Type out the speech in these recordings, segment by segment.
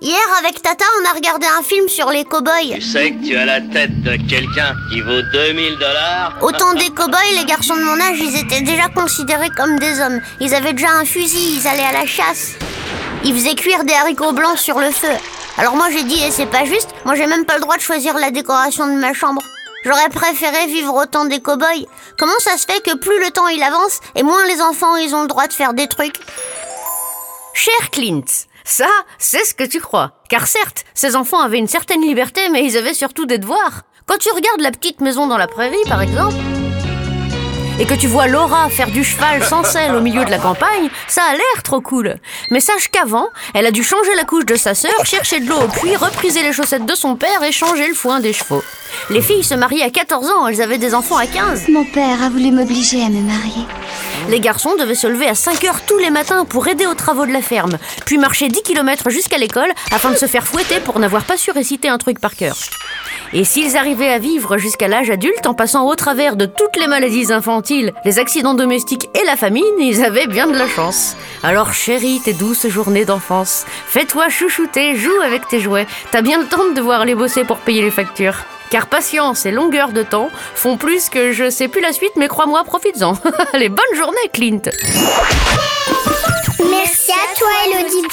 hier avec Tata, on a regardé un film sur les cow-boys. Tu sais que tu as la tête de quelqu'un qui vaut 2000 dollars? Au temps des cow-boys, les garçons de mon âge, ils étaient déjà considérés comme des hommes. Ils avaient déjà un fusil, ils allaient à la chasse. Ils faisaient cuire des haricots blancs sur le feu. Alors moi j'ai dit, et c'est pas juste, moi j'ai même pas le droit de choisir la décoration de ma chambre. J'aurais préféré vivre au temps des cow-boys. Comment ça se fait que plus le temps il avance, et moins les enfants ils ont le droit de faire des trucs? Cher Clint, ça, c'est ce que tu crois. Car certes, ces enfants avaient une certaine liberté, mais ils avaient surtout des devoirs. Quand tu regardes la petite maison dans la prairie, par exemple, et que tu vois Laura faire du cheval sans selle au milieu de la campagne, ça a l'air trop cool. Mais sache qu'avant, elle a dû changer la couche de sa sœur, chercher de l'eau au puits, repriser les chaussettes de son père et changer le foin des chevaux. Les filles se mariaient à 14 ans, elles avaient des enfants à 15. Mon père a voulu m'obliger à me marier. Les garçons devaient se lever à 5 heures tous les matins pour aider aux travaux de la ferme, puis marcher 10 km jusqu'à l'école afin de se faire fouetter pour n'avoir pas su réciter un truc par cœur. Et s'ils arrivaient à vivre jusqu'à l'âge adulte en passant au travers de toutes les maladies infantiles, les accidents domestiques et la famine, ils avaient bien de la chance. Alors chérie tes douces journées d'enfance, fais-toi chouchouter, joue avec tes jouets, t'as bien le temps de devoir aller bosser pour payer les factures. Car patience et longueur de temps font plus que je sais plus la suite, mais crois-moi, profites-en. Allez, bonne journée, Clint. Merci à toi, Elodie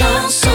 chanson